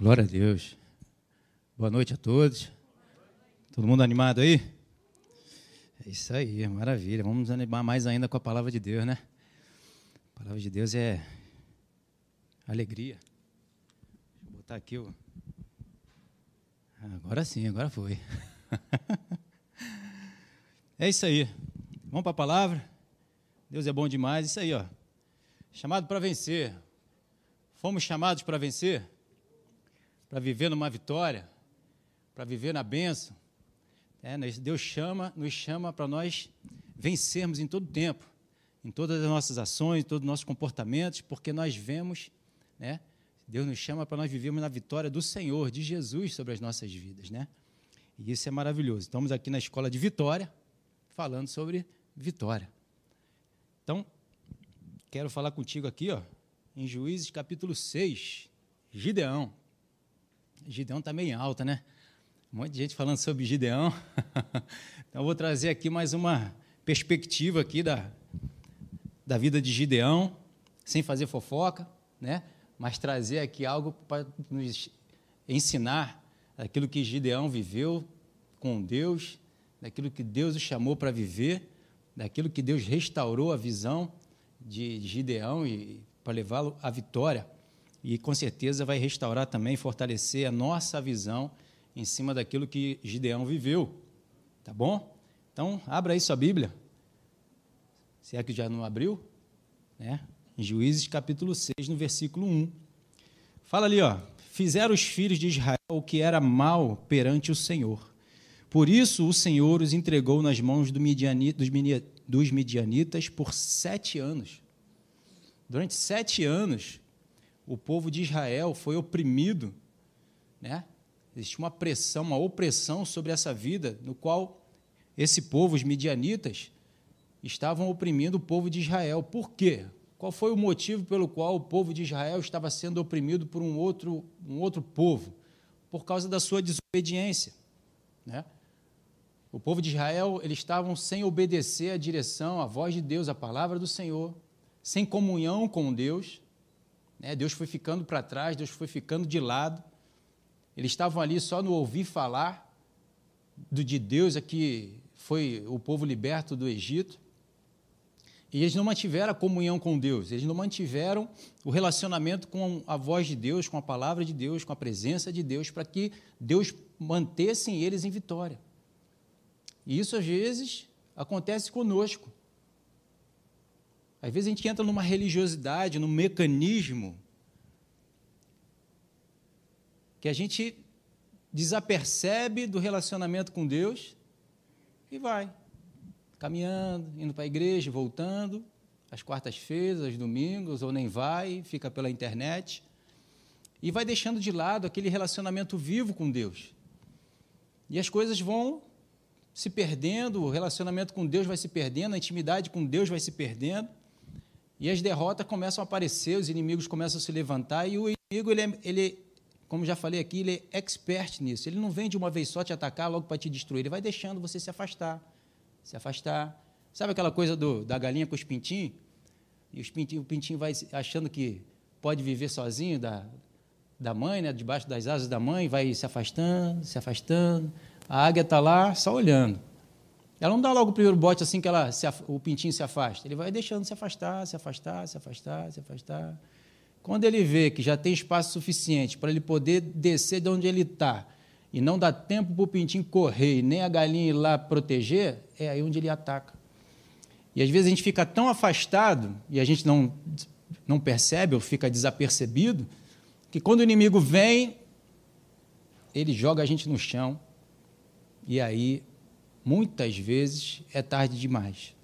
Glória a Deus. Boa noite a todos. Todo mundo animado aí? É isso aí, maravilha. Vamos animar mais ainda com a palavra de Deus, né? A palavra de Deus é alegria. Vou botar aqui o. Agora sim, agora foi. é isso aí. Vamos para a palavra. Deus é bom demais. Isso aí, ó. Chamado para vencer. Fomos chamados para vencer para viver numa vitória, para viver na bênção. É, Deus chama, nos chama para nós vencermos em todo tempo, em todas as nossas ações, em todos os nossos comportamentos, porque nós vemos, né? Deus nos chama para nós vivermos na vitória do Senhor, de Jesus sobre as nossas vidas, né? E isso é maravilhoso. Estamos aqui na escola de Vitória, falando sobre vitória. Então, quero falar contigo aqui, ó, em Juízes capítulo 6, Gideão. Gideão está meio alta, né? Um monte de gente falando sobre Gideão. então, eu vou trazer aqui mais uma perspectiva aqui da, da vida de Gideão, sem fazer fofoca, né? Mas trazer aqui algo para nos ensinar aquilo que Gideão viveu com Deus, daquilo que Deus o chamou para viver, daquilo que Deus restaurou a visão de Gideão e para levá-lo à vitória e com certeza vai restaurar também, fortalecer a nossa visão em cima daquilo que Gideão viveu. Tá bom? Então, abra aí sua Bíblia. Se é que já não abriu, né? Em Juízes capítulo 6, no versículo 1. Fala ali, ó. Fizeram os filhos de Israel o que era mal perante o Senhor. Por isso o Senhor os entregou nas mãos do dos midianitas por sete anos. Durante sete anos, o povo de Israel foi oprimido, né? Existe uma pressão, uma opressão sobre essa vida, no qual esse povo, os midianitas, estavam oprimindo o povo de Israel. Por quê? Qual foi o motivo pelo qual o povo de Israel estava sendo oprimido por um outro, um outro povo? Por causa da sua desobediência. Né? O povo de Israel, eles estavam sem obedecer à direção, à voz de Deus, à palavra do Senhor, sem comunhão com Deus, né? Deus foi ficando para trás, Deus foi ficando de lado. Eles estavam ali só no ouvir falar do de Deus, é que foi o povo liberto do Egito. E eles não mantiveram a comunhão com Deus, eles não mantiveram o relacionamento com a voz de Deus, com a palavra de Deus, com a presença de Deus, para que Deus mantesse eles em vitória. E isso, às vezes, acontece conosco. Às vezes a gente entra numa religiosidade, num mecanismo que a gente desapercebe do relacionamento com Deus e vai caminhando, indo para a igreja, voltando, às quartas-feiras, aos domingos, ou nem vai, fica pela internet, e vai deixando de lado aquele relacionamento vivo com Deus. E as coisas vão se perdendo, o relacionamento com Deus vai se perdendo, a intimidade com Deus vai se perdendo, e as derrotas começam a aparecer, os inimigos começam a se levantar, e o inimigo, ele, é, ele como já falei aqui, ele é expert nisso. Ele não vem de uma vez só te atacar logo para te destruir, ele vai deixando você se afastar, se afastar. Sabe aquela coisa do, da galinha com os pintinhos? E os pintinho, o pintinho vai achando que pode viver sozinho da, da mãe, né, debaixo das asas da mãe, vai se afastando, se afastando. A águia está lá só olhando. Ela não dá logo o primeiro bote assim que ela se, o pintinho se afasta. Ele vai deixando se afastar, se afastar, se afastar, se afastar. Quando ele vê que já tem espaço suficiente para ele poder descer de onde ele está e não dá tempo para o pintinho correr e nem a galinha ir lá proteger, é aí onde ele ataca. E às vezes a gente fica tão afastado e a gente não, não percebe ou fica desapercebido que quando o inimigo vem, ele joga a gente no chão e aí muitas vezes é tarde demais.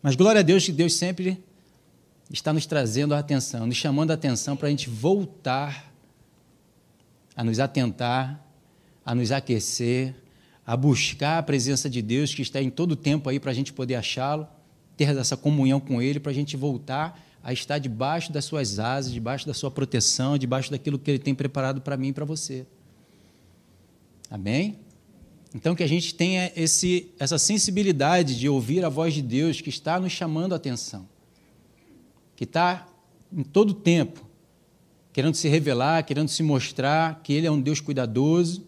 Mas glória a Deus que Deus sempre está nos trazendo a atenção, nos chamando a atenção para a gente voltar a nos atentar, a nos aquecer, a buscar a presença de Deus que está em todo o tempo aí para a gente poder achá-lo, ter essa comunhão com Ele, para a gente voltar a estar debaixo das suas asas, debaixo da sua proteção, debaixo daquilo que Ele tem preparado para mim e para você. Amém? Então, que a gente tenha esse, essa sensibilidade de ouvir a voz de Deus que está nos chamando a atenção, que está em todo tempo querendo se revelar, querendo se mostrar que Ele é um Deus cuidadoso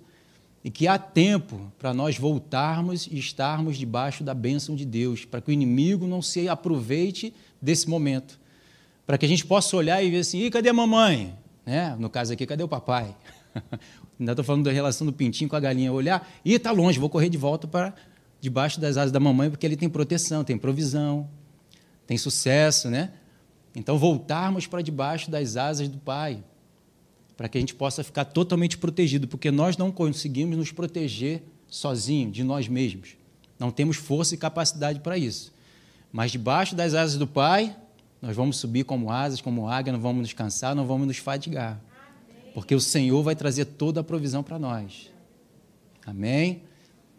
e que há tempo para nós voltarmos e estarmos debaixo da bênção de Deus, para que o inimigo não se aproveite desse momento, para que a gente possa olhar e ver assim: e cadê a mamãe? Né? No caso aqui, cadê o papai? Ainda estou falando da relação do pintinho com a galinha. Olhar, e está longe, vou correr de volta para debaixo das asas da mamãe, porque ele tem proteção, tem provisão, tem sucesso, né? Então, voltarmos para debaixo das asas do Pai, para que a gente possa ficar totalmente protegido, porque nós não conseguimos nos proteger sozinhos, de nós mesmos. Não temos força e capacidade para isso. Mas debaixo das asas do Pai, nós vamos subir como asas, como águia, não vamos nos cansar, não vamos nos fadigar. Porque o Senhor vai trazer toda a provisão para nós. Amém?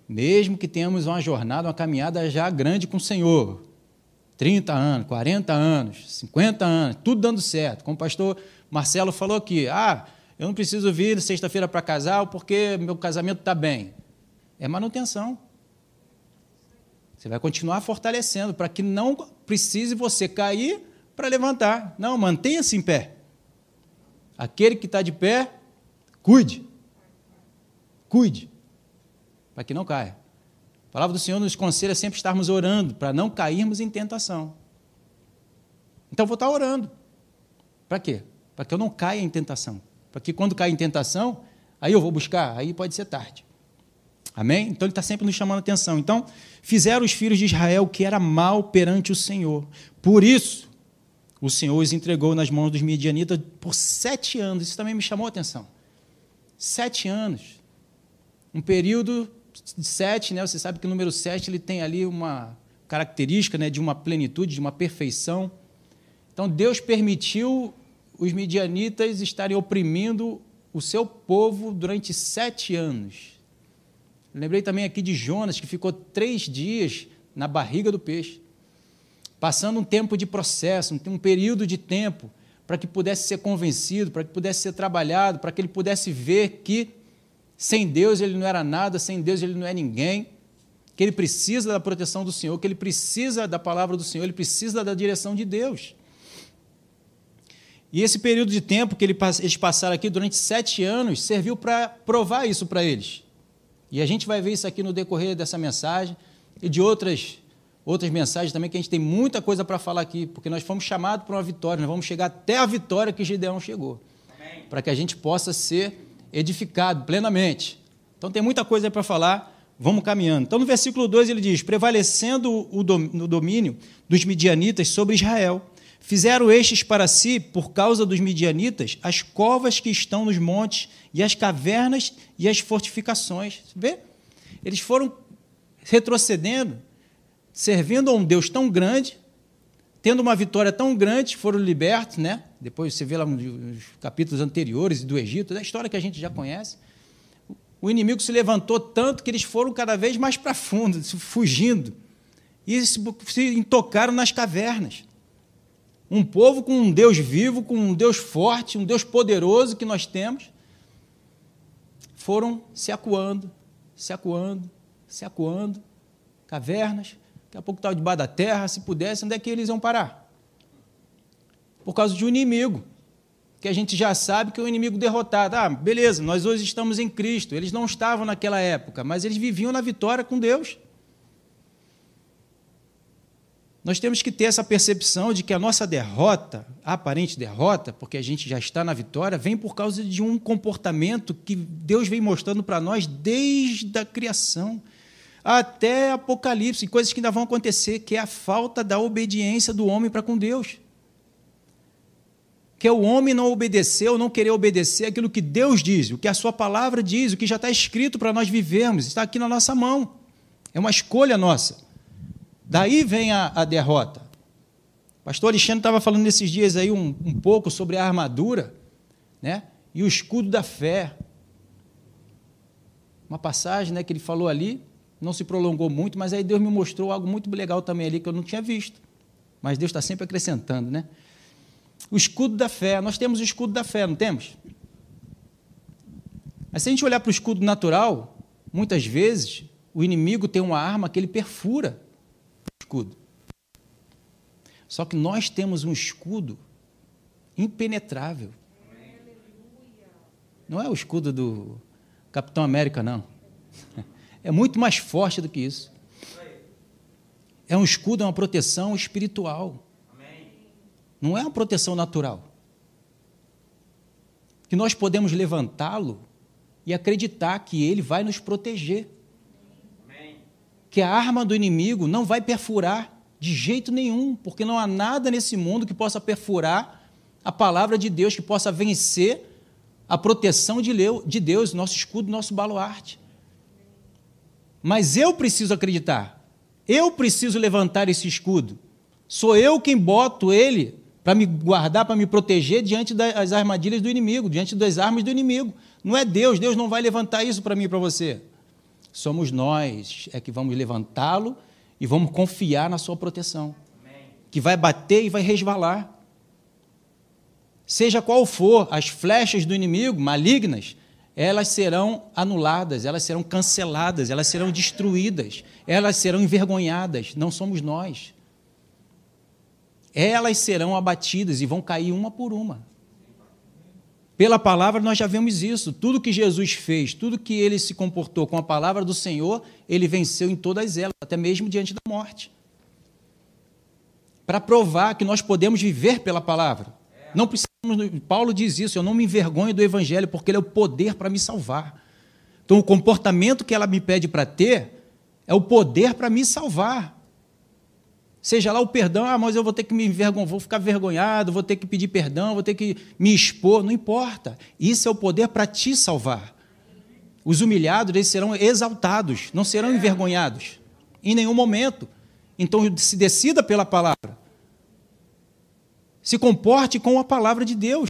Mesmo que tenhamos uma jornada, uma caminhada já grande com o Senhor, 30 anos, 40 anos, 50 anos, tudo dando certo. Como o pastor Marcelo falou aqui, ah, eu não preciso vir sexta-feira para casar porque meu casamento está bem. É manutenção. Você vai continuar fortalecendo para que não precise você cair para levantar. Não, mantenha-se em pé. Aquele que está de pé, cuide. Cuide, para que não caia. A palavra do Senhor nos conselha sempre estarmos orando para não cairmos em tentação. Então, vou estar orando. Para quê? Para que eu não caia em tentação. Para que quando cair em tentação, aí eu vou buscar, aí pode ser tarde. Amém? Então ele está sempre nos chamando a atenção. Então, fizeram os filhos de Israel o que era mal perante o Senhor. Por isso, o Senhor os entregou nas mãos dos midianitas por sete anos. Isso também me chamou a atenção. Sete anos. Um período de sete, né? Você sabe que o número sete ele tem ali uma característica né, de uma plenitude, de uma perfeição. Então Deus permitiu os midianitas estarem oprimindo o seu povo durante sete anos. Lembrei também aqui de Jonas, que ficou três dias na barriga do peixe, passando um tempo de processo, um período de tempo, para que pudesse ser convencido, para que pudesse ser trabalhado, para que ele pudesse ver que sem Deus ele não era nada, sem Deus ele não é ninguém, que ele precisa da proteção do Senhor, que ele precisa da palavra do Senhor, ele precisa da direção de Deus. E esse período de tempo que eles passaram aqui durante sete anos serviu para provar isso para eles. E a gente vai ver isso aqui no decorrer dessa mensagem e de outras, outras mensagens também, que a gente tem muita coisa para falar aqui, porque nós fomos chamados para uma vitória, nós vamos chegar até a vitória que Gideão chegou, para que a gente possa ser edificado plenamente. Então tem muita coisa para falar, vamos caminhando. Então no versículo 2 ele diz: prevalecendo o domínio dos midianitas sobre Israel. Fizeram estes para si, por causa dos midianitas, as covas que estão nos montes, e as cavernas e as fortificações. Vê? Eles foram retrocedendo, servindo a um Deus tão grande, tendo uma vitória tão grande, foram libertos, né? Depois você vê lá nos capítulos anteriores do Egito, da história que a gente já conhece. O inimigo se levantou tanto que eles foram cada vez mais para fundo, fugindo, e se, se intocaram nas cavernas. Um povo com um Deus vivo, com um Deus forte, um Deus poderoso que nós temos, foram se acuando, se acuando, se acuando, cavernas, daqui a pouco estava debaixo da terra, se pudesse, onde é que eles iam parar? Por causa de um inimigo, que a gente já sabe que é um inimigo derrotado. Ah, beleza, nós hoje estamos em Cristo. Eles não estavam naquela época, mas eles viviam na vitória com Deus. Nós temos que ter essa percepção de que a nossa derrota, a aparente derrota, porque a gente já está na vitória, vem por causa de um comportamento que Deus vem mostrando para nós desde a criação até Apocalipse, coisas que ainda vão acontecer, que é a falta da obediência do homem para com Deus. Que é o homem não obedecer ou não querer obedecer aquilo que Deus diz, o que a sua palavra diz, o que já está escrito para nós vivermos, está aqui na nossa mão. É uma escolha nossa. Daí vem a, a derrota. O pastor Alexandre estava falando nesses dias aí um, um pouco sobre a armadura né? e o escudo da fé. Uma passagem né, que ele falou ali, não se prolongou muito, mas aí Deus me mostrou algo muito legal também ali que eu não tinha visto. Mas Deus está sempre acrescentando, né? O escudo da fé. Nós temos o escudo da fé, não temos? Mas se a gente olhar para o escudo natural, muitas vezes o inimigo tem uma arma que ele perfura escudo. Só que nós temos um escudo impenetrável. Não é o escudo do Capitão América, não. É muito mais forte do que isso. É um escudo, é uma proteção espiritual. Não é uma proteção natural. Que nós podemos levantá-lo e acreditar que ele vai nos proteger. Que a arma do inimigo não vai perfurar de jeito nenhum, porque não há nada nesse mundo que possa perfurar a palavra de Deus, que possa vencer a proteção de Deus, nosso escudo, nosso baluarte. Mas eu preciso acreditar, eu preciso levantar esse escudo. Sou eu quem boto ele para me guardar, para me proteger diante das armadilhas do inimigo, diante das armas do inimigo. Não é Deus, Deus não vai levantar isso para mim e para você. Somos nós é que vamos levantá-lo e vamos confiar na sua proteção. Que vai bater e vai resvalar. Seja qual for as flechas do inimigo malignas, elas serão anuladas, elas serão canceladas, elas serão destruídas, elas serão envergonhadas. Não somos nós. Elas serão abatidas e vão cair uma por uma. Pela palavra nós já vemos isso. Tudo que Jesus fez, tudo que ele se comportou com a palavra do Senhor, ele venceu em todas elas, até mesmo diante da morte. Para provar que nós podemos viver pela palavra. Não precisamos. Paulo diz isso, eu não me envergonho do evangelho, porque ele é o poder para me salvar. Então, o comportamento que ela me pede para ter é o poder para me salvar. Seja lá o perdão, ah, mas eu vou ter que me envergonhar, vou ficar vergonhado, vou ter que pedir perdão, vou ter que me expor, não importa. Isso é o poder para te salvar. Os humilhados, eles serão exaltados, não serão envergonhados em nenhum momento. Então, se decida pela palavra. Se comporte com a palavra de Deus.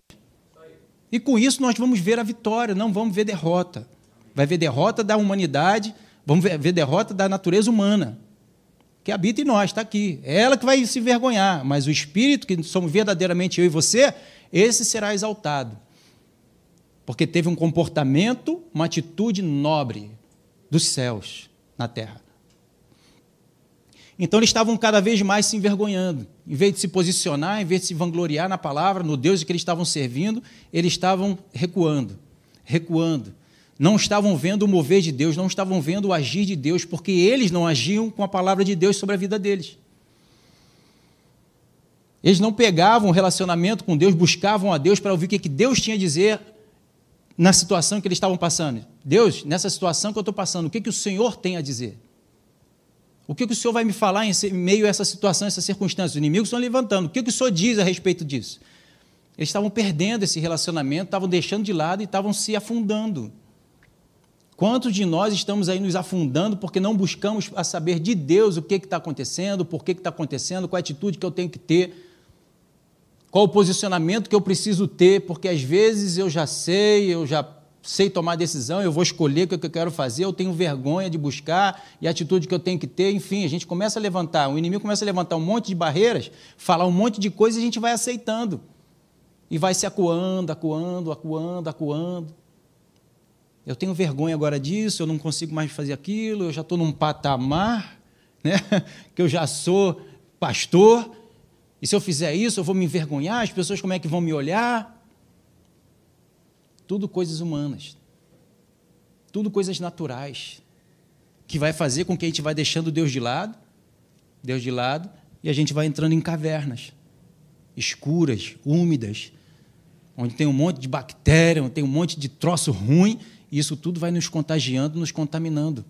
E com isso nós vamos ver a vitória, não vamos ver derrota. Vai ver derrota da humanidade, vamos ver derrota da natureza humana que habita em nós, está aqui. É ela que vai se envergonhar, mas o Espírito, que somos verdadeiramente eu e você, esse será exaltado. Porque teve um comportamento, uma atitude nobre dos céus na terra. Então eles estavam cada vez mais se envergonhando. Em vez de se posicionar, em vez de se vangloriar na palavra, no Deus que eles estavam servindo, eles estavam recuando, recuando não estavam vendo o mover de Deus, não estavam vendo o agir de Deus, porque eles não agiam com a palavra de Deus sobre a vida deles. Eles não pegavam o relacionamento com Deus, buscavam a Deus para ouvir o que Deus tinha a dizer na situação que eles estavam passando. Deus, nessa situação que eu estou passando, o que, que o Senhor tem a dizer? O que, o Senhor vai me falar em meio a essa situação, essa circunstância? Os inimigos estão levantando. O que, que o Senhor diz a respeito disso? Eles estavam perdendo esse relacionamento, estavam deixando de lado e estavam se afundando. Quantos de nós estamos aí nos afundando porque não buscamos a saber de Deus o que está acontecendo, por que está acontecendo, qual a atitude que eu tenho que ter, qual o posicionamento que eu preciso ter, porque às vezes eu já sei, eu já sei tomar decisão, eu vou escolher o que eu quero fazer, eu tenho vergonha de buscar e a atitude que eu tenho que ter, enfim, a gente começa a levantar, o inimigo começa a levantar um monte de barreiras, falar um monte de coisas e a gente vai aceitando. E vai se acuando, acuando, acuando, acuando. Eu tenho vergonha agora disso, eu não consigo mais fazer aquilo, eu já estou num patamar, né, que eu já sou pastor, e se eu fizer isso, eu vou me envergonhar, as pessoas como é que vão me olhar? Tudo coisas humanas. Tudo coisas naturais. Que vai fazer com que a gente vai deixando Deus de lado, Deus de lado, e a gente vai entrando em cavernas escuras, úmidas, onde tem um monte de bactéria, onde tem um monte de troço ruim, isso tudo vai nos contagiando, nos contaminando.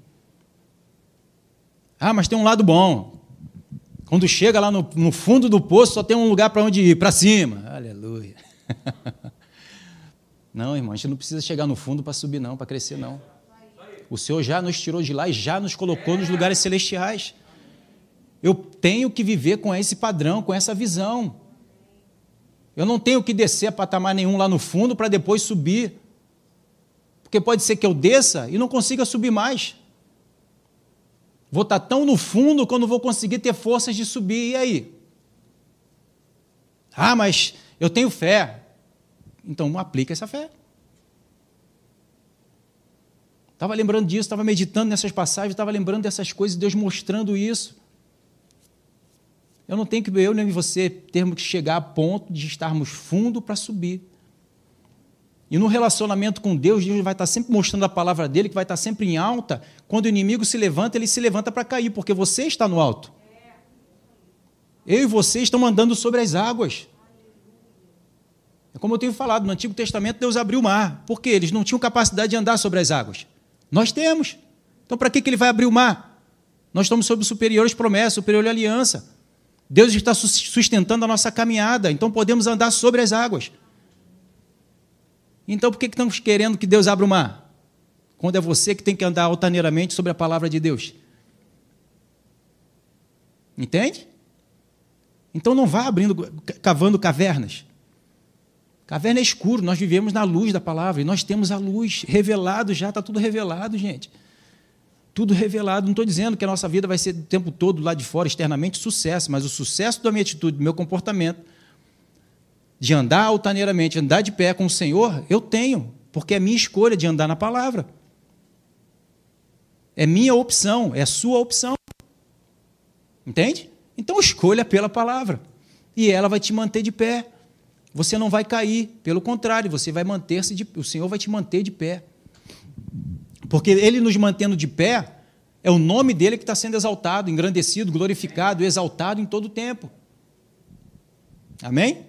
Ah, mas tem um lado bom. Quando chega lá no, no fundo do poço, só tem um lugar para onde ir, para cima. Aleluia. Não, irmão, a gente não precisa chegar no fundo para subir, não, para crescer, não. O Senhor já nos tirou de lá e já nos colocou nos lugares celestiais. Eu tenho que viver com esse padrão, com essa visão. Eu não tenho que descer a patamar nenhum lá no fundo para depois subir. Porque pode ser que eu desça e não consiga subir mais. Vou estar tão no fundo não vou conseguir ter forças de subir. E aí? Ah, mas eu tenho fé. Então aplica essa fé. Estava lembrando disso, estava meditando nessas passagens, estava lembrando dessas coisas, Deus mostrando isso. Eu não tenho que, eu nem você, termos que chegar a ponto de estarmos fundo para subir. E no relacionamento com Deus, Deus vai estar sempre mostrando a palavra dele, que vai estar sempre em alta. Quando o inimigo se levanta, ele se levanta para cair, porque você está no alto. Eu e você estão andando sobre as águas. É como eu tenho falado, no Antigo Testamento Deus abriu o mar. Por quê? Eles não tinham capacidade de andar sobre as águas. Nós temos. Então, para que, que ele vai abrir o mar? Nós estamos sob superiores promessas, superior aliança. Deus está sustentando a nossa caminhada, então podemos andar sobre as águas. Então, por que estamos querendo que Deus abra o mar? Quando é você que tem que andar altaneiramente sobre a palavra de Deus. Entende? Então não vá abrindo, cavando cavernas. Caverna é escuro, nós vivemos na luz da palavra e nós temos a luz revelado já, está tudo revelado, gente. Tudo revelado. Não estou dizendo que a nossa vida vai ser o tempo todo lá de fora, externamente, sucesso, mas o sucesso da minha atitude, do meu comportamento, de andar altaneiramente, andar de pé com o Senhor, eu tenho, porque é minha escolha de andar na palavra. É minha opção, é sua opção. Entende? Então escolha pela palavra. E ela vai te manter de pé você não vai cair, pelo contrário, você vai manter-se de, o Senhor vai te manter de pé. Porque ele nos mantendo de pé, é o nome dele que está sendo exaltado, engrandecido, glorificado, exaltado em todo o tempo. Amém?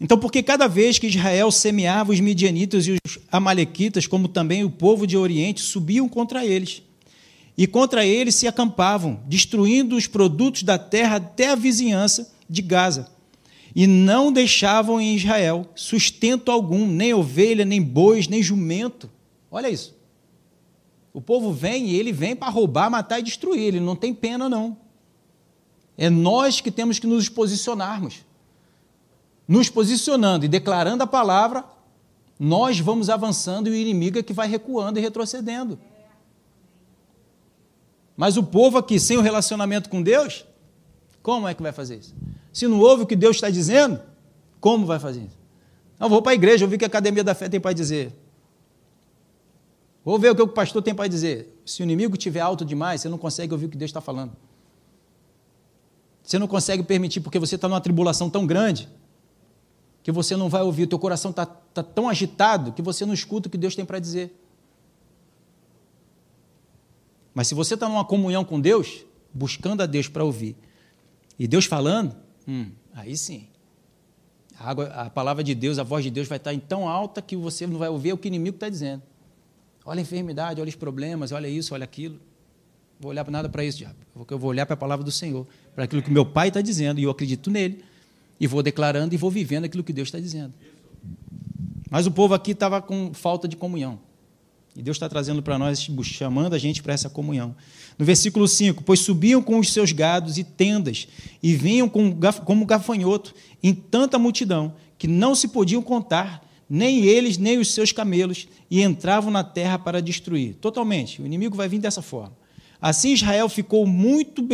Então, porque cada vez que Israel semeava os midianitas e os amalequitas, como também o povo de Oriente, subiam contra eles. E contra eles se acampavam, destruindo os produtos da terra até a vizinhança de Gaza e não deixavam em Israel sustento algum, nem ovelha, nem bois, nem jumento. Olha isso. O povo vem e ele vem para roubar, matar e destruir, ele não tem pena, não. É nós que temos que nos posicionarmos. Nos posicionando e declarando a palavra, nós vamos avançando e o inimigo é que vai recuando e retrocedendo. Mas o povo aqui, sem o relacionamento com Deus, como é que vai fazer isso? Se não ouve o que Deus está dizendo, como vai fazer isso? Não, vou para a igreja, ouvir o que a Academia da Fé tem para dizer. Vou ver o que o pastor tem para dizer. Se o inimigo estiver alto demais, você não consegue ouvir o que Deus está falando. Você não consegue permitir, porque você está numa tribulação tão grande, que você não vai ouvir, o teu coração está tá tão agitado, que você não escuta o que Deus tem para dizer. Mas se você está numa comunhão com Deus, buscando a Deus para ouvir, e Deus falando, Hum, aí sim. A, água, a palavra de Deus, a voz de Deus vai estar em tão alta que você não vai ouvir o que o inimigo está dizendo. Olha a enfermidade, olha os problemas, olha isso, olha aquilo. Vou olhar para nada para isso, diabo. Eu vou olhar para a palavra do Senhor, para aquilo que meu pai está dizendo, e eu acredito nele, e vou declarando e vou vivendo aquilo que Deus está dizendo. Mas o povo aqui estava com falta de comunhão. E Deus está trazendo para nós, chamando a gente para essa comunhão. No versículo 5: Pois subiam com os seus gados e tendas, e vinham como gafanhoto em tanta multidão, que não se podiam contar, nem eles, nem os seus camelos, e entravam na terra para destruir. Totalmente. O inimigo vai vir dessa forma. Assim Israel ficou muito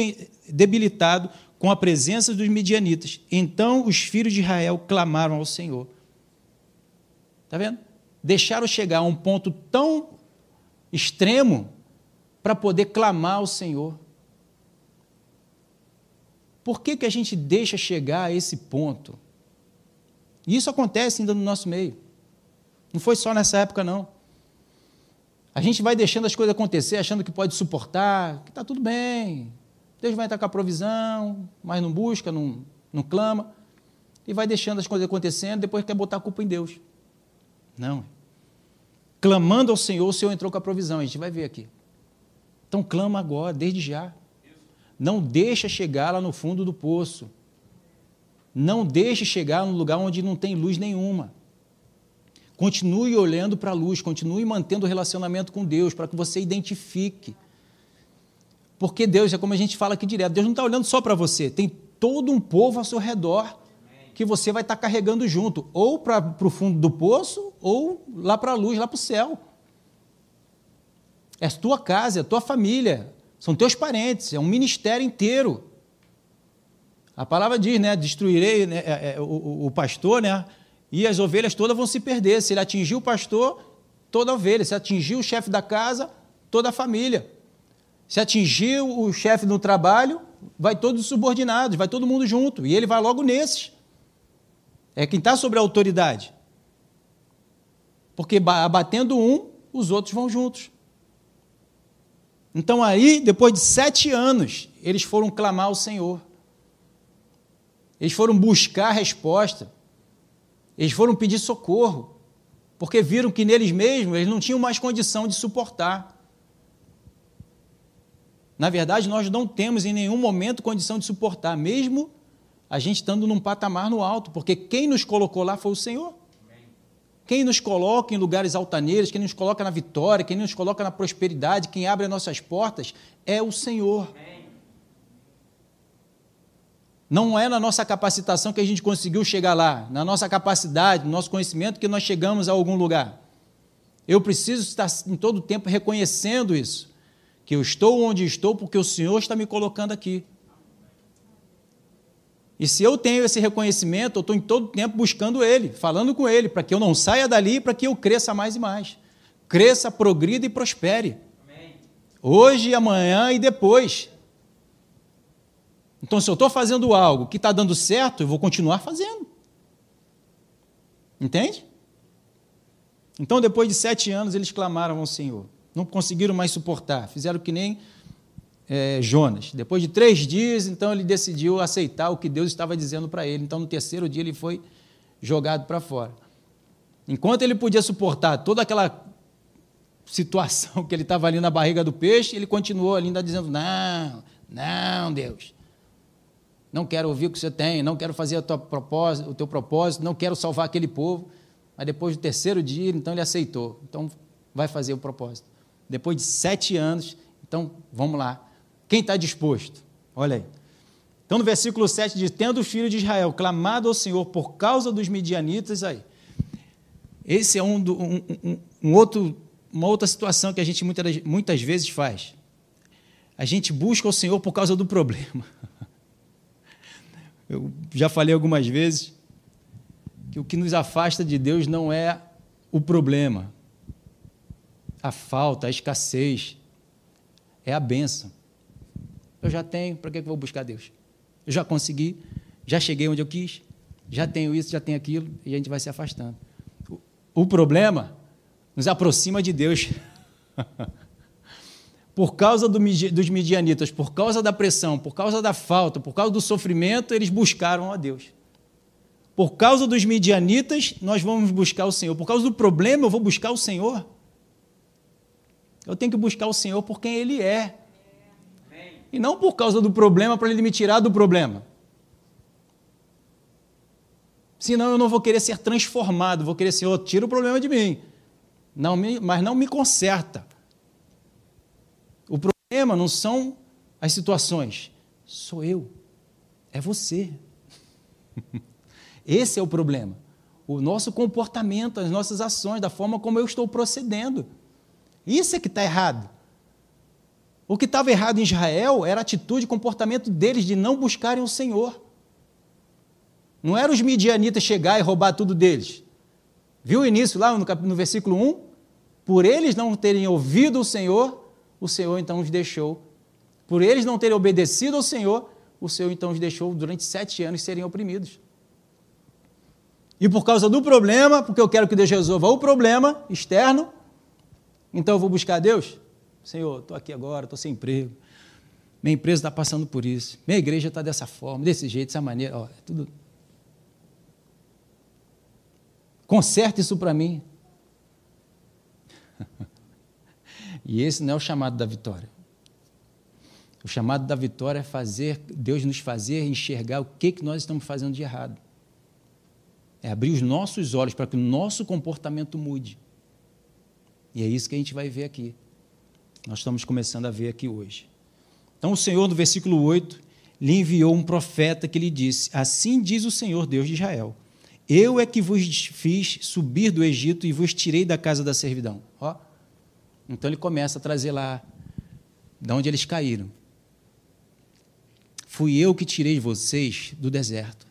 debilitado com a presença dos midianitas. Então os filhos de Israel clamaram ao Senhor. Está vendo? Deixaram chegar a um ponto tão extremo para poder clamar ao Senhor. Por que, que a gente deixa chegar a esse ponto? E isso acontece ainda no nosso meio. Não foi só nessa época, não. A gente vai deixando as coisas acontecer, achando que pode suportar, que está tudo bem. Deus vai estar com a provisão, mas não busca, não, não clama. E vai deixando as coisas acontecendo, depois quer botar a culpa em Deus. Não. Clamando ao Senhor, o Senhor entrou com a provisão. A gente vai ver aqui. Então clama agora, desde já. Não deixa chegar lá no fundo do poço. Não deixe chegar no lugar onde não tem luz nenhuma. Continue olhando para a luz, continue mantendo o relacionamento com Deus, para que você identifique. Porque Deus, é como a gente fala aqui direto, Deus não está olhando só para você, tem todo um povo ao seu redor que você vai estar tá carregando junto, ou para o fundo do poço, ou lá para a luz, lá para o céu. É tua casa, é tua família, são teus parentes, é um ministério inteiro. A palavra diz, né? Destruirei né, é, é, o, o, pastor, né? E as ovelhas todas vão se perder. Se ele atingir o pastor, toda a ovelha. Se atingir o chefe da casa, toda a família. Se atingir o chefe no trabalho, vai todos os subordinados, vai todo mundo junto. E ele vai logo nesses. É quem está sobre a autoridade. Porque abatendo um, os outros vão juntos. Então aí, depois de sete anos, eles foram clamar ao Senhor. Eles foram buscar a resposta. Eles foram pedir socorro. Porque viram que neles mesmos eles não tinham mais condição de suportar. Na verdade, nós não temos em nenhum momento condição de suportar, mesmo a gente estando num patamar no alto, porque quem nos colocou lá foi o Senhor. Quem nos coloca em lugares altaneiros, quem nos coloca na vitória, quem nos coloca na prosperidade, quem abre as nossas portas é o Senhor. Não é na nossa capacitação que a gente conseguiu chegar lá, na nossa capacidade, no nosso conhecimento que nós chegamos a algum lugar. Eu preciso estar em todo tempo reconhecendo isso, que eu estou onde estou porque o Senhor está me colocando aqui. E se eu tenho esse reconhecimento, eu estou em todo tempo buscando Ele, falando com Ele, para que eu não saia dali, para que eu cresça mais e mais. Cresça, progrida e prospere. Amém. Hoje, amanhã e depois. Então, se eu estou fazendo algo que está dando certo, eu vou continuar fazendo. Entende? Então, depois de sete anos, eles clamaram ao Senhor. Não conseguiram mais suportar. Fizeram que nem é, Jonas. Depois de três dias, então ele decidiu aceitar o que Deus estava dizendo para ele. Então, no terceiro dia, ele foi jogado para fora. Enquanto ele podia suportar toda aquela situação que ele estava ali na barriga do peixe, ele continuou ali ainda dizendo: Não, não, Deus. Não quero ouvir o que você tem, não quero fazer o teu propósito, não quero salvar aquele povo. Mas depois do terceiro dia, então ele aceitou. Então vai fazer o propósito. Depois de sete anos, então vamos lá. Quem está disposto? Olha aí. Então, no versículo 7 diz: Tendo o filho de Israel clamado ao Senhor por causa dos midianitas, aí. Esse é um, um, um, um outro, uma outra situação que a gente muitas, muitas vezes faz. A gente busca o Senhor por causa do problema. Eu já falei algumas vezes que o que nos afasta de Deus não é o problema, a falta, a escassez, é a benção. Eu já tenho, para que eu vou buscar Deus? Eu já consegui, já cheguei onde eu quis, já tenho isso, já tenho aquilo, e a gente vai se afastando. O, problema nos aproxima de Deus. por causa do, dos midianitas, por causa da pressão, por causa da falta, por causa do sofrimento, eles buscaram a Deus. Por causa dos midianitas, nós vamos buscar o Senhor. Por causa do problema, eu vou buscar o Senhor. Eu tenho que buscar o Senhor por quem Ele é e não por causa do problema para ele me tirar do problema. Senão eu não vou querer ser transformado, vou querer, Senhor, tira o problema de mim. Não me, mas não me conserta. O problema não são as situações, sou eu, é você. Esse é o problema. O nosso comportamento, as nossas ações, da forma como eu estou procedendo. Isso é que está errado. O que estava errado em Israel era a atitude e comportamento deles de não buscarem o Senhor. Não era os midianitas chegar e roubar tudo deles. Viu o início lá no, no versículo 1? Por eles não terem ouvido o Senhor, o Senhor então os deixou. Por eles não terem obedecido ao Senhor, o Senhor então os deixou durante sete anos serem oprimidos. E por causa do problema, porque eu quero que Deus resolva o problema externo, então eu vou buscar Deus? Senhor, estou aqui agora, estou sem emprego. Minha empresa está passando por isso. Minha igreja está dessa forma, desse jeito, dessa maneira. Ó, é tudo. Conserte isso para mim. e esse não é o chamado da vitória. O chamado da vitória é fazer Deus nos fazer enxergar o que, que nós estamos fazendo de errado. É abrir os nossos olhos para que o nosso comportamento mude. E é isso que a gente vai ver aqui. Nós estamos começando a ver aqui hoje. Então, o Senhor, no versículo 8, lhe enviou um profeta que lhe disse: Assim diz o Senhor, Deus de Israel: Eu é que vos fiz subir do Egito e vos tirei da casa da servidão. Ó. Então ele começa a trazer lá de onde eles caíram. Fui eu que tirei vocês do deserto.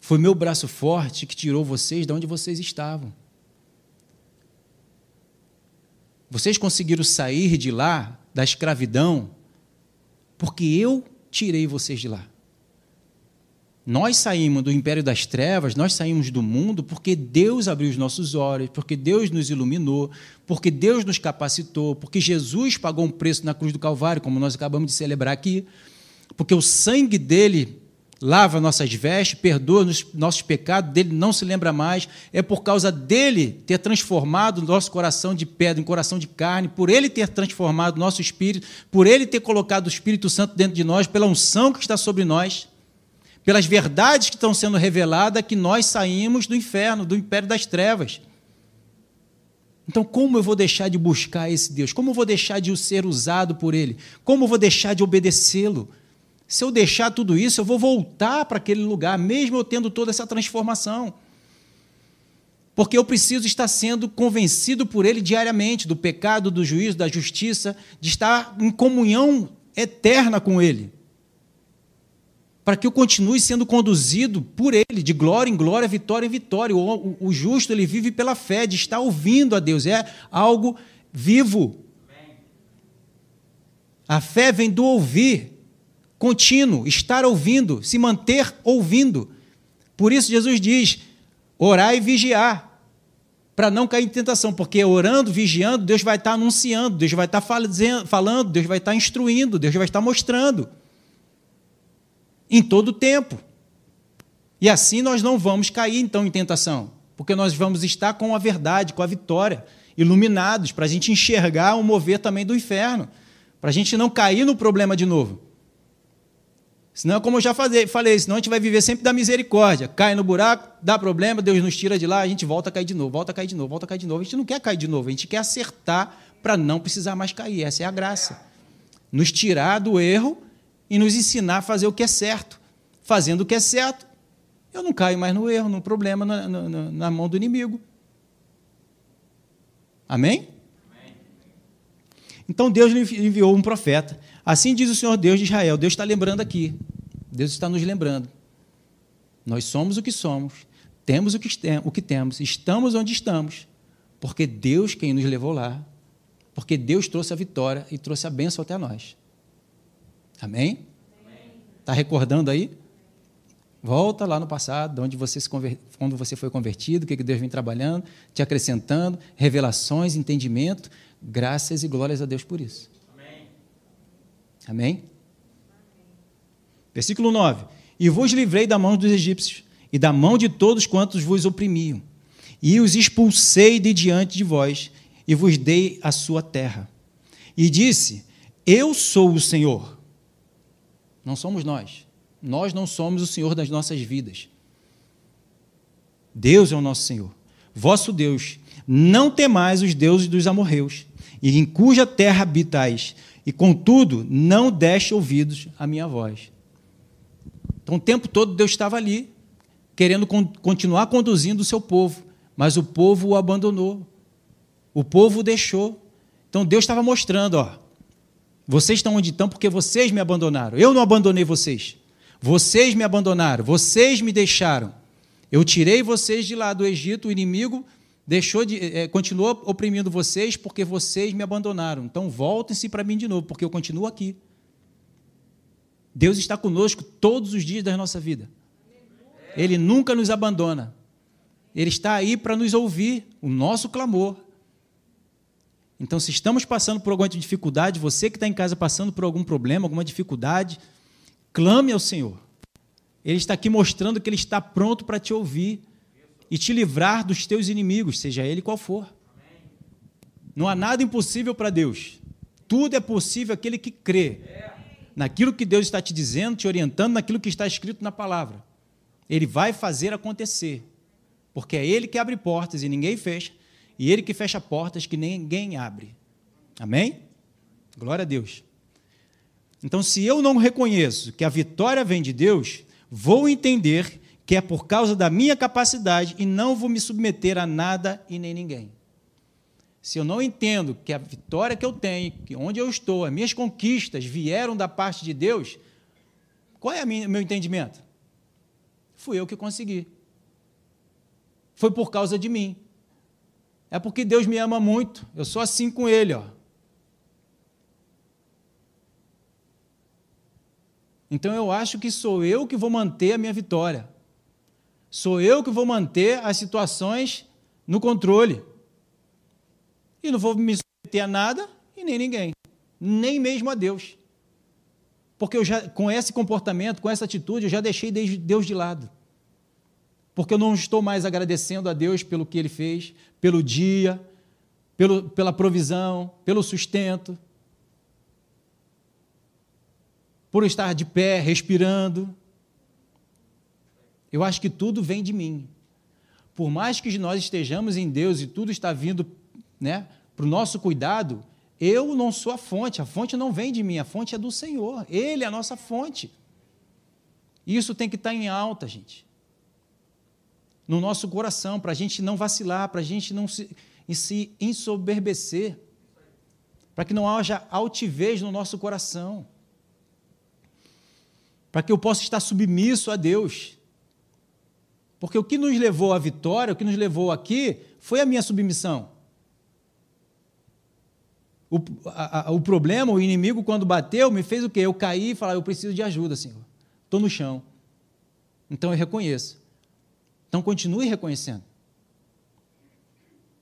Foi meu braço forte que tirou vocês de onde vocês estavam. Vocês conseguiram sair de lá, da escravidão, porque eu tirei vocês de lá. Nós saímos do império das trevas, nós saímos do mundo porque Deus abriu os nossos olhos, porque Deus nos iluminou, porque Deus nos capacitou, porque Jesus pagou um preço na cruz do Calvário, como nós acabamos de celebrar aqui, porque o sangue dele lava nossas vestes, perdoa os nossos pecados, dele não se lembra mais. É por causa dele ter transformado nosso coração de pedra em coração de carne, por ele ter transformado nosso espírito, por ele ter colocado o Espírito Santo dentro de nós, pela unção que está sobre nós pelas verdades que estão sendo reveladas, que nós saímos do inferno, do império das trevas. Então, como eu vou deixar de buscar esse Deus? Como eu vou deixar de ser usado por Ele? Como eu vou deixar de obedecê-lo? Se eu deixar tudo isso, eu vou voltar para aquele lugar, mesmo eu tendo toda essa transformação. Porque eu preciso estar sendo convencido por Ele diariamente do pecado, do juízo, da justiça, de estar em comunhão eterna com Ele para que eu continue sendo conduzido por Ele, de glória em glória, vitória em vitória. O, o, o justo, ele vive pela fé, de estar ouvindo a Deus, é algo vivo. A fé vem do ouvir, contínuo, estar ouvindo, se manter ouvindo. Por isso Jesus diz: orar e vigiar, para não cair em tentação, porque orando, vigiando, Deus vai estar anunciando, Deus vai estar falando, Deus vai estar instruindo, Deus vai estar mostrando em todo o tempo. E assim nós não vamos cair então em tentação, porque nós vamos estar com a verdade, com a vitória, iluminados, para a gente enxergar o mover também do inferno, para a gente não cair no problema de novo. Senão, como eu já falei, senão a gente vai viver sempre da misericórdia. Cai no buraco, dá problema, Deus nos tira de lá, a gente volta a cair de novo, volta a cair de novo, volta a cair de novo. A gente não quer cair de novo, a gente quer acertar para não precisar mais cair. Essa é a graça. Nos tirar do erro e nos ensinar a fazer o que é certo. Fazendo o que é certo, eu não caio mais no erro, no problema, na, na, na mão do inimigo. Amém? Amém? Então Deus enviou um profeta. Assim diz o Senhor Deus de Israel. Deus está lembrando aqui. Deus está nos lembrando. Nós somos o que somos, temos o que, temos, estamos onde estamos, porque Deus quem nos levou lá, porque Deus trouxe a vitória e trouxe a bênção até nós. Amém? Está recordando aí? Volta lá no passado, onde você se conver... quando você foi convertido, o que Deus vem trabalhando, te acrescentando, revelações, entendimento. Graças e glórias a Deus por isso. Amém? Versículo 9: E vos livrei da mão dos egípcios e da mão de todos quantos vos oprimiam, e os expulsei de diante de vós, e vos dei a sua terra. E disse: Eu sou o Senhor não somos nós. Nós não somos o Senhor das nossas vidas. Deus é o nosso Senhor. Vosso Deus. Não temais os deuses dos amorreus, e em cuja terra habitais, e contudo não deste ouvidos à minha voz. Então o tempo todo Deus estava ali, querendo continuar conduzindo o seu povo, mas o povo o abandonou. O povo o deixou. Então Deus estava mostrando, ó, vocês estão onde estão porque vocês me abandonaram. Eu não abandonei vocês. Vocês me abandonaram, vocês me deixaram. Eu tirei vocês de lá do Egito, o inimigo deixou de, é, continuou oprimindo vocês porque vocês me abandonaram. Então voltem-se para mim de novo, porque eu continuo aqui. Deus está conosco todos os dias da nossa vida. Ele nunca nos abandona. Ele está aí para nos ouvir o nosso clamor. Então, se estamos passando por alguma dificuldade, você que está em casa passando por algum problema, alguma dificuldade, clame ao Senhor. Ele está aqui mostrando que Ele está pronto para te ouvir e te livrar dos teus inimigos, seja ele qual for. Não há nada impossível para Deus. Tudo é possível aquele que crê naquilo que Deus está te dizendo, te orientando, naquilo que está escrito na palavra. Ele vai fazer acontecer, porque é Ele que abre portas e ninguém fecha, e ele que fecha portas que ninguém abre. Amém? Glória a Deus. Então, se eu não reconheço que a vitória vem de Deus, vou entender que é por causa da minha capacidade e não vou me submeter a nada e nem ninguém. Se eu não entendo que a vitória que eu tenho, que onde eu estou, as minhas conquistas vieram da parte de Deus, qual é o meu entendimento? Fui eu que consegui. Foi por causa de mim. É porque Deus me ama muito. Eu sou assim com Ele, ó. Então eu acho que sou eu que vou manter a minha vitória. Sou eu que vou manter as situações no controle. E não vou me submeter a nada e nem ninguém, nem mesmo a Deus. Porque eu já, com esse comportamento, com essa atitude, eu já deixei Deus de lado. Porque eu não estou mais agradecendo a Deus pelo que Ele fez, pelo dia, pelo, pela provisão, pelo sustento, por estar de pé, respirando. Eu acho que tudo vem de mim. Por mais que nós estejamos em Deus e tudo está vindo né, para o nosso cuidado, eu não sou a fonte, a fonte não vem de mim, a fonte é do Senhor, Ele é a nossa fonte. Isso tem que estar em alta, gente. No nosso coração, para a gente não vacilar, para a gente não se, se ensoberbecer, para que não haja altivez no nosso coração, para que eu possa estar submisso a Deus. Porque o que nos levou à vitória, o que nos levou aqui, foi a minha submissão. O, a, a, o problema, o inimigo, quando bateu, me fez o quê? Eu caí e falar, eu preciso de ajuda, Senhor. Estou no chão. Então eu reconheço. Então continue reconhecendo.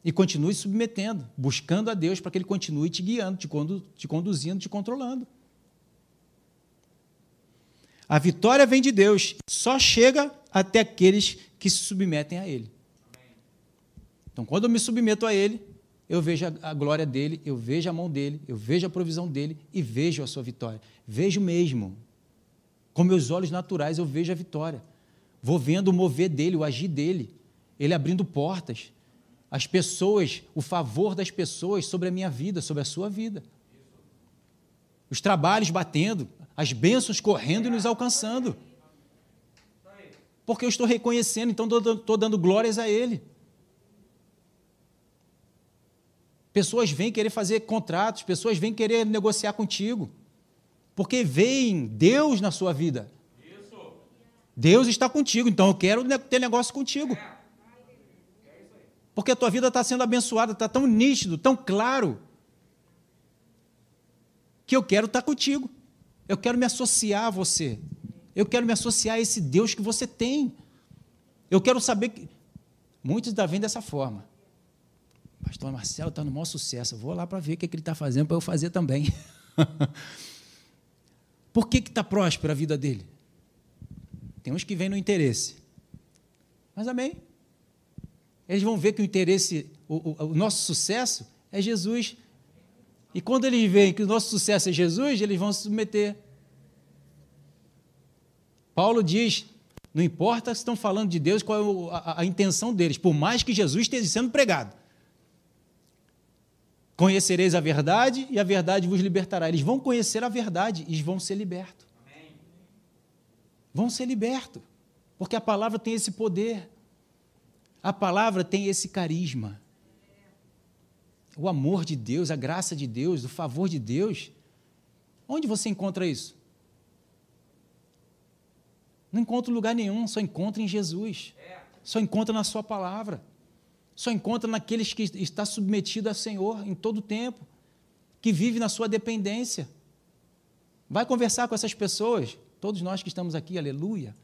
E continue submetendo, buscando a Deus para que Ele continue te guiando, te, condu te conduzindo, te controlando. A vitória vem de Deus, só chega até aqueles que se submetem a Ele. Então, quando eu me submeto a Ele, eu vejo a, glória dele, eu vejo a mão dele, eu vejo a provisão dele e vejo a sua vitória. Vejo mesmo. Com meus olhos naturais eu vejo a vitória. Vou vendo o mover dele, o agir dele, ele abrindo portas, as pessoas, o favor das pessoas sobre a minha vida, sobre a sua vida. Os trabalhos batendo, as bênçãos correndo e nos alcançando. Porque eu estou reconhecendo, então estou dando glórias a Ele. Pessoas vêm querer fazer contratos, pessoas vêm querer negociar contigo. Porque veem Deus na sua vida. Isso. Deus está contigo, então eu quero ter negócio contigo. Porque a tua vida está sendo abençoada, está tão nítido, tão claro, que eu quero estar contigo. Eu quero me associar a você. Eu quero me associar a esse Deus que você tem. Eu quero saber que. Muitos ainda vêm dessa forma. Pastor Marcelo está no maior sucesso. Eu vou lá para ver o que, é que ele está fazendo para eu fazer também. Por que está próspero a vida dele? Tem uns que vêm no interesse. Mas amém. Eles vão ver que o interesse, o, o, o nosso sucesso é Jesus. E quando eles veem que o nosso sucesso é Jesus, eles vão se submeter. Paulo diz: não importa se estão falando de Deus, qual é a, a intenção deles, por mais que Jesus esteja sendo pregado. Conhecereis a verdade e a verdade vos libertará. Eles vão conhecer a verdade e vão ser libertos. Amém. Vão ser libertos. Porque a palavra tem esse poder. A palavra tem esse carisma. O amor de Deus, a graça de Deus, o favor de Deus. Onde você encontra isso? Não encontra lugar nenhum, só encontra em Jesus. Só encontra na Sua palavra só encontra naqueles que está submetido ao Senhor em todo o tempo, que vive na sua dependência. Vai conversar com essas pessoas, todos nós que estamos aqui, aleluia.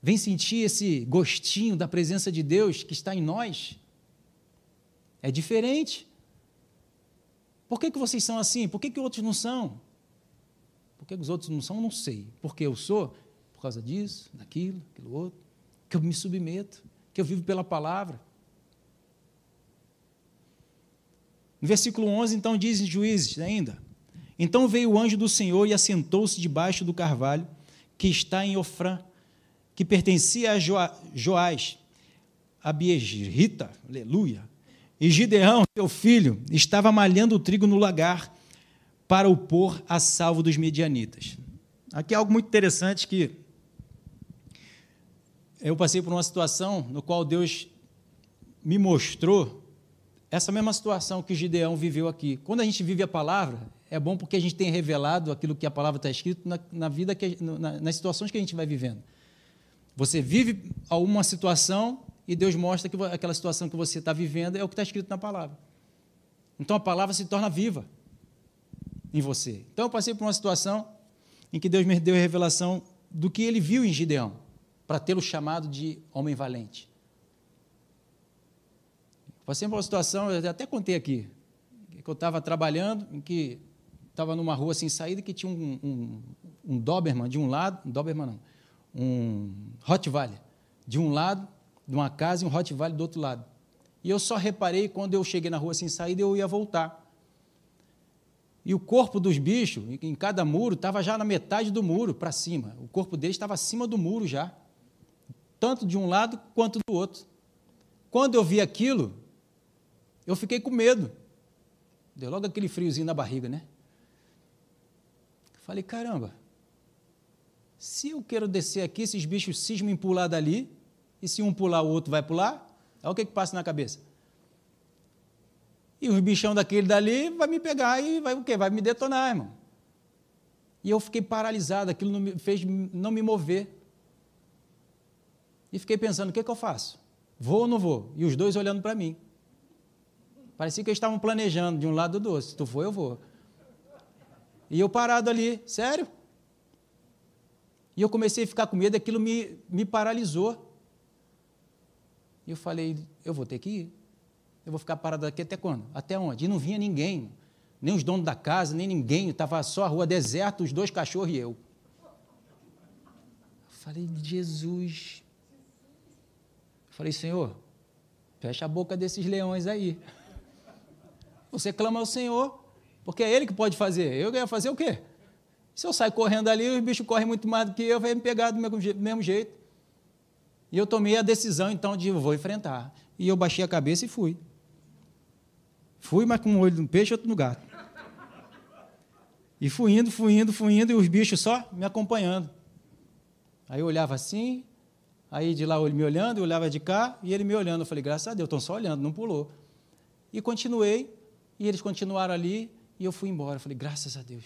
Vem sentir esse gostinho da presença de Deus que está em nós. É diferente. Por que, que vocês são assim? Por que, que outros não são? Por que os outros não são? Não sei. Porque eu sou? Por causa disso, daquilo, aquilo outro. Que eu me submeto que eu vivo pela palavra. No versículo 11, então, diz em Juízes ainda: Então veio o anjo do Senhor e assentou-se debaixo do carvalho que está em Ofrã, que pertencia a Joás, a Biesrita, aleluia. E Gideão, seu filho, estava malhando o trigo no lagar para o pôr a salvo dos medianitas. Aqui é algo muito interessante que eu passei por uma situação no qual Deus me mostrou essa mesma situação que Gideão viveu aqui. Quando a gente vive a palavra, é bom porque a gente tem revelado aquilo que a palavra está escrito na, na vida, que, na, nas situações que a gente vai vivendo. Você vive alguma situação e Deus mostra que aquela situação que você está vivendo é o que está escrito na palavra. Então a palavra se torna viva em você. Então eu passei por uma situação em que Deus me deu a revelação do que ele viu em Gideão, para tê-lo chamado de homem valente. Passei por uma situação, eu até contei aqui, que eu estava trabalhando, em que estava numa rua sem saída, que tinha um, um, um Doberman de um lado, um Doberman não, um Rottweiler de um lado, de uma casa, e um Rottweiler do outro lado. E eu só reparei quando eu cheguei na rua sem saída, eu ia voltar. E o corpo dos bichos, em cada muro, estava já na metade do muro para cima. O corpo deles estava acima do muro já. Tanto de um lado quanto do outro. Quando eu vi aquilo, eu fiquei com medo. Deu logo aquele friozinho na barriga, né? Falei, caramba, se eu quero descer aqui, esses bichos cismem pular dali, e se um pular, o outro vai pular, olha o que, que passa na cabeça. E os bichão daquele dali vai me pegar e vai o quê? Vai me detonar, irmão. E eu fiquei paralisado, aquilo não me fez não me mover. E fiquei pensando, o que, que eu faço? Vou ou não vou? E os dois olhando para mim. Parecia que eles estavam planejando de um lado do outro. Se tu for, eu vou. E eu parado ali, sério? E eu comecei a ficar com medo, aquilo me, me paralisou. E eu falei, eu vou ter que ir. Eu vou ficar parado aqui até quando? Até onde? E não vinha ninguém, nem os donos da casa, nem ninguém, estava só a rua deserta, os dois cachorros e eu. eu falei, Jesus. Falei, Senhor, fecha a boca desses leões aí. Você clama ao Senhor, porque é Ele que pode fazer. Eu ia fazer o quê? Se eu sair correndo ali, os bichos correm muito mais do que eu, vai me pegar do mesmo jeito. E eu tomei a decisão, então, de vou enfrentar. E eu baixei a cabeça e fui. Fui, mas com um olho no peixe e outro no gato. E fui indo, fui indo, fui indo, e os bichos só me acompanhando. Aí eu olhava assim, aí de lá ele me olhando, eu olhava de cá, e ele me olhando. Eu falei, graças a Deus, estão só olhando, não pulou. E continuei, e eles continuaram ali, e eu fui embora. Eu falei, graças a Deus.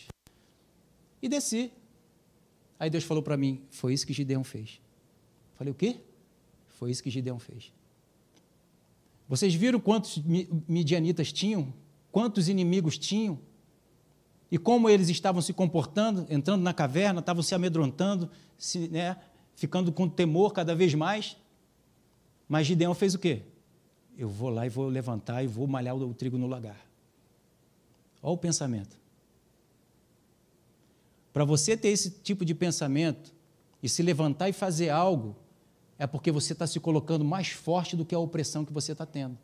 E desci. Aí Deus falou para mim, foi isso que Gideão fez. Eu falei, o quê? Foi isso que Gideão fez. Vocês viram quantos midianitas tinham? Quantos inimigos tinham? E como eles estavam se comportando, entrando na caverna, estavam se amedrontando, se, né, ficando com temor cada vez mais. Mas Gideão fez o quê? Eu vou lá e vou levantar e vou malhar o trigo no lagar. Olha o pensamento. Para você ter esse tipo de pensamento e se levantar e fazer algo, é porque você está se colocando mais forte do que a opressão que você está tendo.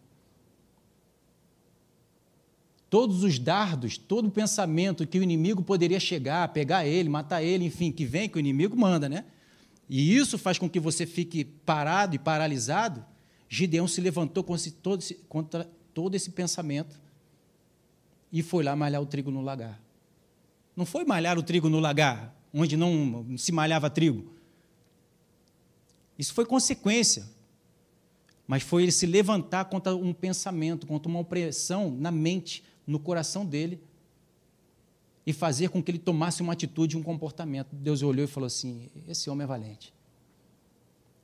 Todos os dardos, todo o pensamento que o inimigo poderia chegar, pegar ele, matar ele, enfim, que vem, que o inimigo manda, né? E isso faz com que você fique parado e paralisado. Gideão se levantou contra todo esse pensamento e foi lá malhar o trigo no lagar. Não foi malhar o trigo no lagar, onde não se malhava trigo. Isso foi consequência. Mas foi ele se levantar contra um pensamento, contra uma opressão na mente, no coração dele, e fazer com que ele tomasse uma atitude, um comportamento. Deus olhou e falou assim: esse homem é valente.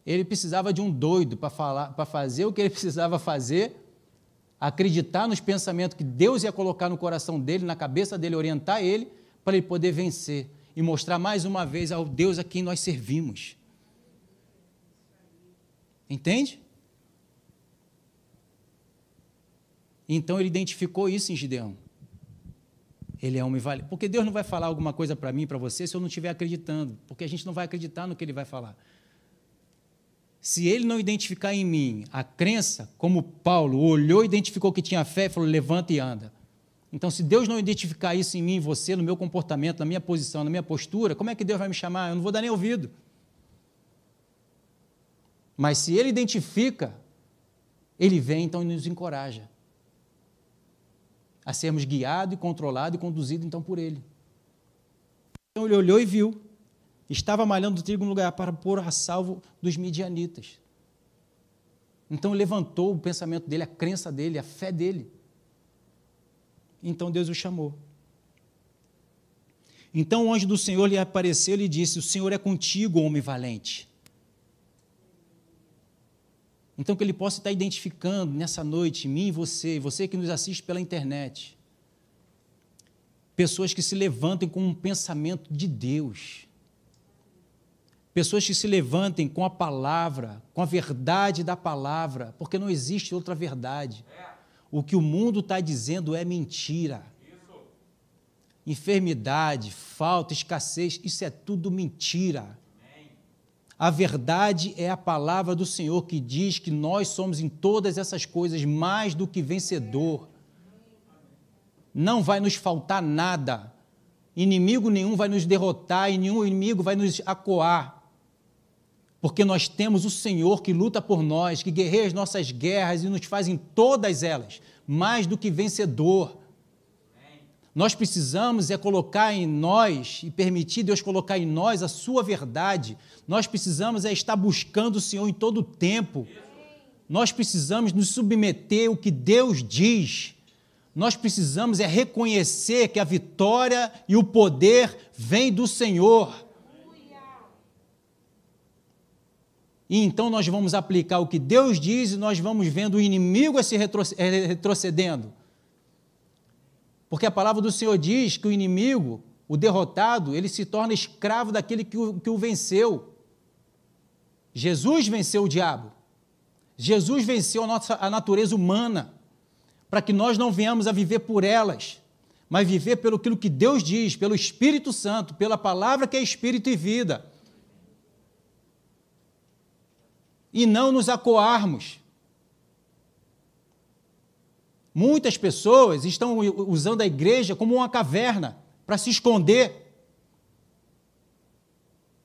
Ele precisava de um doido para falar, para fazer o que ele precisava fazer, acreditar nos pensamentos que Deus ia colocar no coração dele, na cabeça dele, orientar ele, para ele poder vencer e mostrar mais uma vez ao Deus a quem nós servimos. Entende? Então ele identificou isso em Gideão. Ele é homem valente. Porque Deus não vai falar alguma coisa para mim, para você, se eu não estiver acreditando. Porque a gente não vai acreditar no que ele vai falar. Se ele não identificar em mim a crença, como Paulo olhou, identificou que tinha fé, falou: levanta e anda. Então, se Deus não identificar isso em mim, em você, no meu comportamento, na minha posição, na minha postura, como é que Deus vai me chamar? Eu não vou dar nem ouvido. Mas se ele identifica, ele vem então e nos encoraja a sermos guiados e controlados e conduzidos então por ele. Então ele olhou e viu. Estava malhando o trigo no lugar para pôr a salvo dos midianitas. Então levantou o pensamento dele, a crença dele, a fé dele. Então Deus o chamou. Então o anjo do Senhor lhe apareceu e lhe disse: O Senhor é contigo, homem valente. Então, que Ele possa estar identificando nessa noite, mim e você, você que nos assiste pela internet, Pessoas que se levantem com um pensamento de Deus. Pessoas que se levantem com a palavra, com a verdade da palavra, porque não existe outra verdade. O que o mundo está dizendo é mentira. Enfermidade, falta, escassez, isso é tudo mentira. A verdade é a palavra do Senhor que diz que nós somos em todas essas coisas mais do que vencedor. Não vai nos faltar nada. Inimigo nenhum vai nos derrotar e nenhum inimigo vai nos acuar. Porque nós temos o Senhor que luta por nós, que guerreia as nossas guerras e nos faz em todas elas mais do que vencedor. Nós precisamos é colocar em nós e permitir Deus colocar em nós a sua verdade. Nós precisamos é estar buscando o Senhor em todo o tempo. Nós precisamos nos submeter ao que Deus diz. Nós precisamos é reconhecer que a vitória e o poder vem do Senhor. E então nós vamos aplicar o que Deus diz e nós vamos vendo o inimigo se retrocedendo. Porque a palavra do Senhor diz que o inimigo, o derrotado, ele se torna escravo daquele que o, que o venceu. Jesus venceu o diabo. Jesus venceu a, nossa, a natureza humana, para que nós não venhamos a viver por elas, mas viver pelo que Deus diz, pelo Espírito Santo, pela palavra que é Espírito e vida. E não nos acoarmos Muitas pessoas estão usando a igreja como uma caverna para se esconder.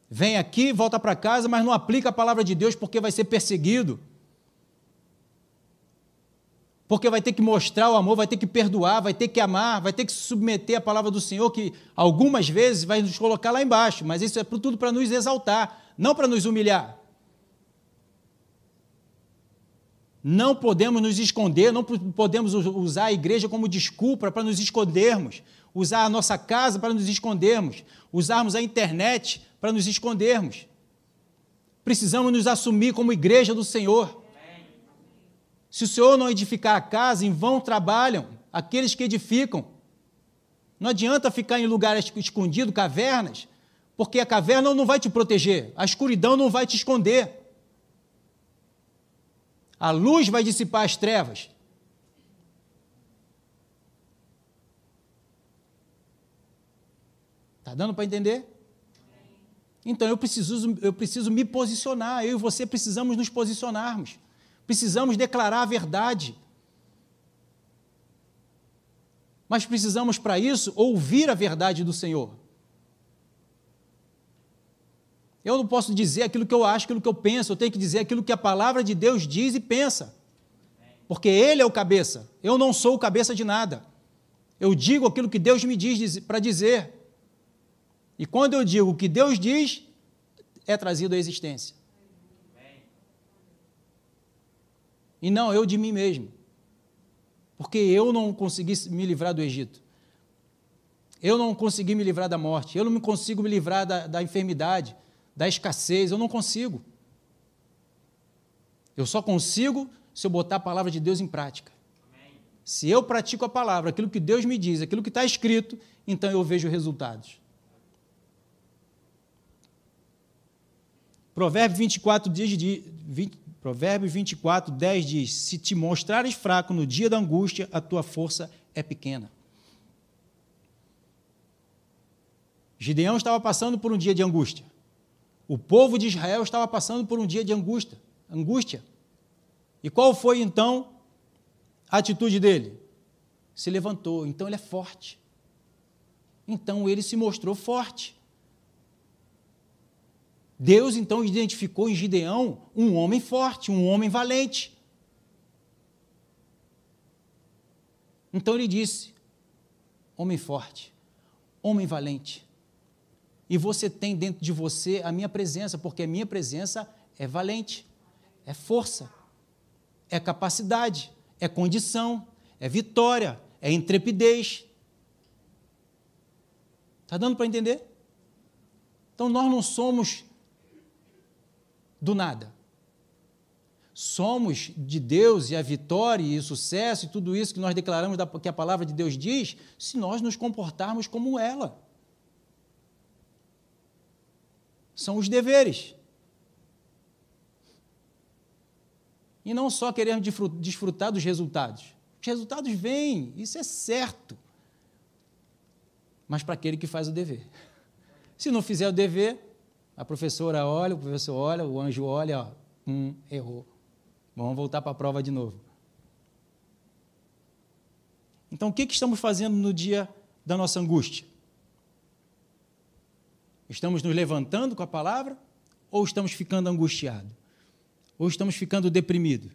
Vem aqui, volta para casa, mas não aplica a palavra de Deus porque vai ser perseguido. Porque vai ter que mostrar o amor, vai ter que perdoar, vai ter que amar, vai ter que se submeter à palavra do Senhor, que algumas vezes vai nos colocar lá embaixo, mas isso é tudo para nos exaltar, não para nos humilhar. Não podemos nos esconder, não podemos usar a igreja como desculpa para nos escondermos, usar a nossa casa para nos escondermos, usarmos a internet para nos escondermos. Precisamos nos assumir como igreja do Senhor. Se o Senhor não edificar a casa, em vão trabalham aqueles que edificam. Não adianta ficar em lugares escondidos, cavernas, porque a caverna não vai te proteger, a escuridão não vai te esconder. A luz vai dissipar as trevas. Está dando para entender? Então eu preciso, eu preciso me posicionar, eu e você precisamos nos posicionarmos. Precisamos declarar a verdade. Mas precisamos, para isso, ouvir a verdade do Senhor. Eu não posso dizer aquilo que eu acho, aquilo que eu penso, eu tenho que dizer aquilo que a palavra de Deus diz e pensa. Porque Ele é o cabeça, eu não sou o cabeça de nada. Eu digo aquilo que Deus me diz para dizer. E quando eu digo o que Deus diz, é trazido à existência. E não eu de mim mesmo. Porque eu não consegui me livrar do Egito. Eu não consegui me livrar da morte. Eu não consigo me livrar da, da enfermidade da escassez, eu não consigo. Eu só consigo se eu botar a palavra de Deus em prática. Se eu pratico a palavra, aquilo que Deus me diz, aquilo que está escrito, então eu vejo resultados. Provérbio 24, diz, 20, Provérbios 24, 10 diz: Se te mostrares fraco no dia da angústia, a tua força é pequena. Gideão estava passando por um dia de angústia. O povo de Israel estava passando por um dia de angústia, angústia. E qual foi então a atitude dele? Se levantou, então ele é forte. Então ele se mostrou forte. Deus então identificou em Gideão um homem forte, um homem valente. Então ele disse: Homem forte, homem valente e você tem dentro de você a minha presença, porque a minha presença é valente, é força, é capacidade, é condição, é vitória, é intrepidez. Está dando para entender? Então nós não somos do nada. somos de Deus e a vitória e o sucesso e tudo isso que nós declaramos que a palavra de Deus diz, se nós nos comportarmos como ela. São os deveres. E não só queremos desfrutar dos resultados. Os resultados vêm, isso é certo. Mas para aquele que faz o dever. Se não fizer o dever, a professora olha, o professor olha, o anjo olha, ó, hum, errou. Vamos voltar para a prova de novo. Então, o que, que estamos fazendo no dia da nossa angústia? Estamos nos levantando com a palavra ou estamos ficando angustiados? Ou estamos ficando deprimidos?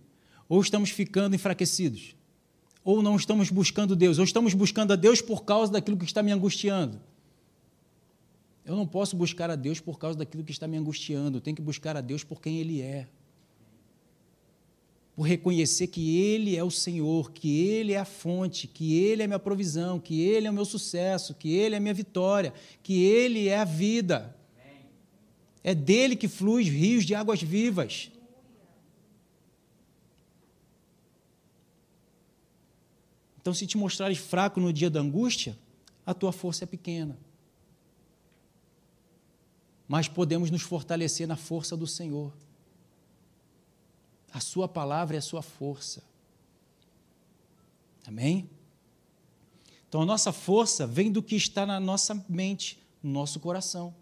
Ou estamos ficando enfraquecidos? Ou não estamos buscando Deus? Ou estamos buscando a Deus por causa daquilo que está me angustiando? Eu não posso buscar a Deus por causa daquilo que está me angustiando, eu tenho que buscar a Deus por quem Ele é por reconhecer que Ele é o Senhor, que Ele é a fonte, que Ele é a minha provisão, que Ele é o meu sucesso, que Ele é a minha vitória, que Ele é a vida. É dele que flui rios de águas vivas. Então, se te mostrares fraco no dia da angústia, a tua força é pequena. Mas podemos nos fortalecer na força do Senhor. A Sua palavra é a sua força. Amém? Então a nossa força vem do que está na nossa mente, no nosso coração.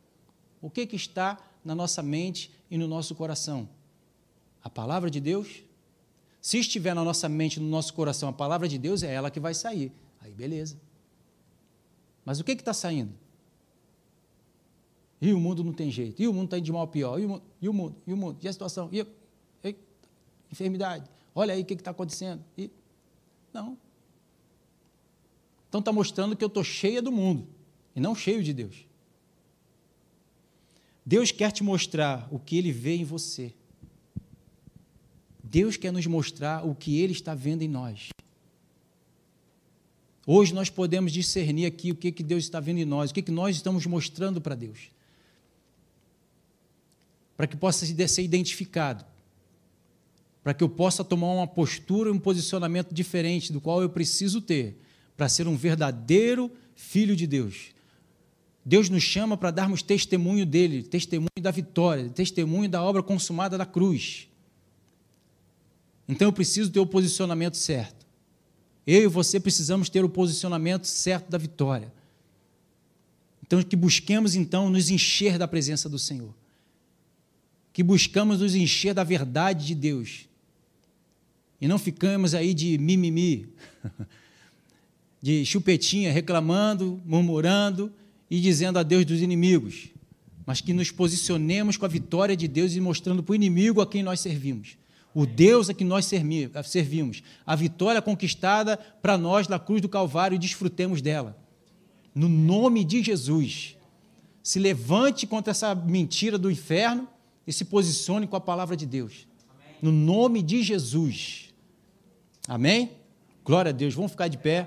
O que, que está na nossa mente e no nosso coração? A palavra de Deus? Se estiver na nossa mente, no nosso coração, a palavra de Deus é ela que vai sair. Aí beleza. Mas o que está saindo? E o mundo não tem jeito. E o mundo está indo de mal a pior. E o mundo? E o mundo? E, o mundo? e a situação? E, enfermidade. Olha aí o que está acontecendo. E, não. Então está mostrando que eu estou cheia do mundo e não cheio de Deus. Deus quer te mostrar o que Ele vê em você. Deus quer nos mostrar o que Ele está vendo em nós. Hoje nós podemos discernir aqui o que, que Deus está vendo em nós, o que, que nós estamos mostrando para Deus. Para que possa ser identificado para que eu possa tomar uma postura e um posicionamento diferente do qual eu preciso ter para ser um verdadeiro filho de Deus. Deus nos chama para darmos testemunho dele, testemunho da vitória, testemunho da obra consumada da cruz. Então eu preciso ter o posicionamento certo. Eu e você precisamos ter o posicionamento certo da vitória. Então que busquemos então nos encher da presença do Senhor. Que buscamos nos encher da verdade de Deus e não ficamos aí de mimimi, de chupetinha, reclamando, murmurando e dizendo a Deus dos inimigos, mas que nos posicionemos com a vitória de Deus e mostrando para o inimigo a quem nós servimos. O Deus a quem nós servimos, a vitória conquistada para nós na cruz do Calvário e desfrutemos dela. No nome de Jesus. Se levante contra essa mentira do inferno e se posicione com a palavra de Deus. No nome de Jesus. Amém? Glória a Deus. Vamos ficar de pé.